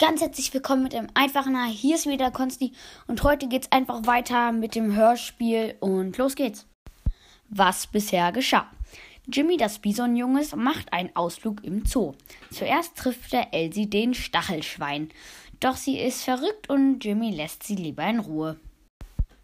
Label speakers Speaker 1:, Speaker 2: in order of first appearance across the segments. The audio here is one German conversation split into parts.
Speaker 1: Ganz herzlich willkommen mit dem einfachen Haar. Hier ist wieder Konsti und heute geht's einfach weiter mit dem Hörspiel und los geht's. Was bisher geschah. Jimmy, das Bisonjunges, macht einen Ausflug im Zoo. Zuerst trifft er Elsie den Stachelschwein. Doch sie ist verrückt und Jimmy lässt sie lieber in Ruhe.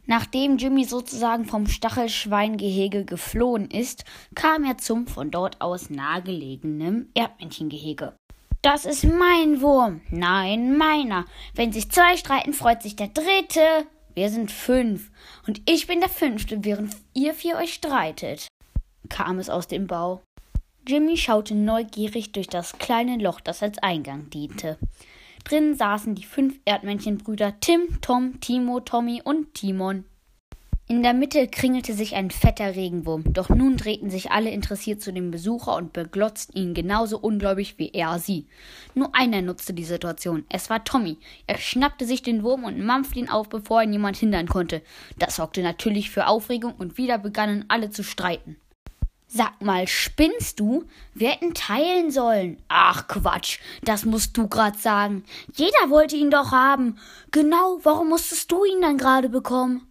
Speaker 1: Nachdem Jimmy sozusagen vom Stachelschweingehege geflohen ist, kam er zum von dort aus nahegelegenen Erdmännchengehege. Das ist mein Wurm. Nein, meiner. Wenn sich zwei streiten, freut sich der dritte. Wir sind fünf. Und ich bin der fünfte, während ihr vier euch streitet. kam es aus dem Bau. Jimmy schaute neugierig durch das kleine Loch, das als Eingang diente. Drinnen saßen die fünf Erdmännchenbrüder Tim, Tom, Timo, Tommy und Timon. In der Mitte kringelte sich ein fetter Regenwurm, doch nun drehten sich alle interessiert zu dem Besucher und beglotzten ihn genauso ungläubig wie er sie. Nur einer nutzte die Situation. Es war Tommy. Er schnappte sich den Wurm und mampfte ihn auf, bevor ihn jemand hindern konnte. Das sorgte natürlich für Aufregung und wieder begannen alle zu streiten. Sag mal, spinnst du? Wir hätten teilen sollen. Ach Quatsch, das musst du grad sagen. Jeder wollte ihn doch haben. Genau, warum musstest du ihn dann gerade bekommen?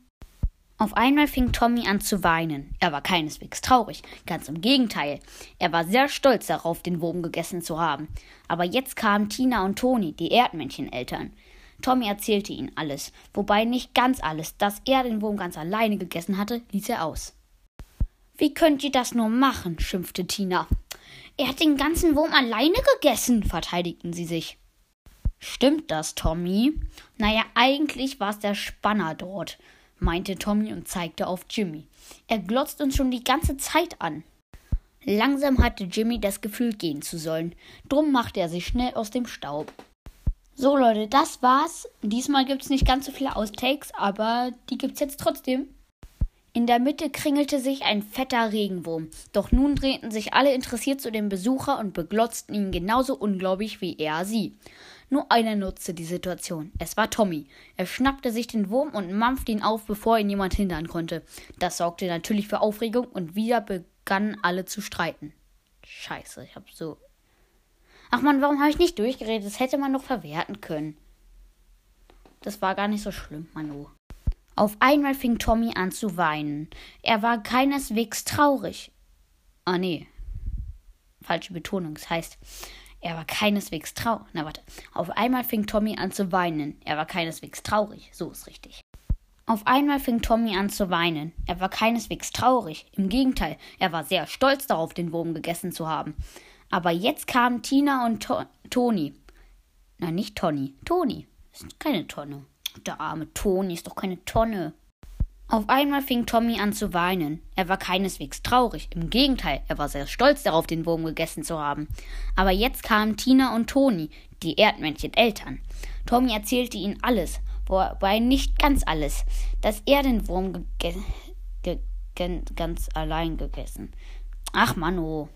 Speaker 1: Auf einmal fing Tommy an zu weinen. Er war keineswegs traurig, ganz im Gegenteil. Er war sehr stolz darauf, den Wurm gegessen zu haben. Aber jetzt kamen Tina und Toni, die Erdmänncheneltern. Tommy erzählte ihnen alles, wobei nicht ganz alles. Dass er den Wurm ganz alleine gegessen hatte, ließ er aus. Wie könnt ihr das nur machen? schimpfte Tina. Er hat den ganzen Wurm alleine gegessen, verteidigten sie sich. Stimmt das, Tommy? Naja, eigentlich war es der Spanner dort meinte Tommy und zeigte auf Jimmy. Er glotzt uns schon die ganze Zeit an. Langsam hatte Jimmy das Gefühl, gehen zu sollen. Drum machte er sich schnell aus dem Staub. So, Leute, das war's. Diesmal gibt's nicht ganz so viele Outtakes, aber die gibt's jetzt trotzdem. In der Mitte kringelte sich ein fetter Regenwurm, doch nun drehten sich alle interessiert zu dem Besucher und beglotzten ihn genauso ungläubig wie er sie. Nur einer nutzte die Situation. Es war Tommy. Er schnappte sich den Wurm und mampfte ihn auf, bevor ihn jemand hindern konnte. Das sorgte natürlich für Aufregung und wieder begannen alle zu streiten. Scheiße, ich hab so. Ach man, warum habe ich nicht durchgeredet? Das hätte man noch verwerten können. Das war gar nicht so schlimm, Manu. Auf einmal fing Tommy an zu weinen. Er war keineswegs traurig. Ah, nee. Falsche Betonung. Das heißt, er war keineswegs traurig. Na, warte. Auf einmal fing Tommy an zu weinen. Er war keineswegs traurig. So ist richtig. Auf einmal fing Tommy an zu weinen. Er war keineswegs traurig. Im Gegenteil, er war sehr stolz darauf, den Wurm gegessen zu haben. Aber jetzt kamen Tina und to Toni. Nein, nicht Toni. Toni. Ist keine Tonne. Der arme Toni ist doch keine Tonne. Auf einmal fing Tommy an zu weinen. Er war keineswegs traurig, im Gegenteil, er war sehr stolz darauf, den Wurm gegessen zu haben. Aber jetzt kamen Tina und Toni, die Erdmännchen-Eltern. Tommy erzählte ihnen alles, wobei nicht ganz alles, dass er den Wurm ge ge ganz allein gegessen. Ach, Mano.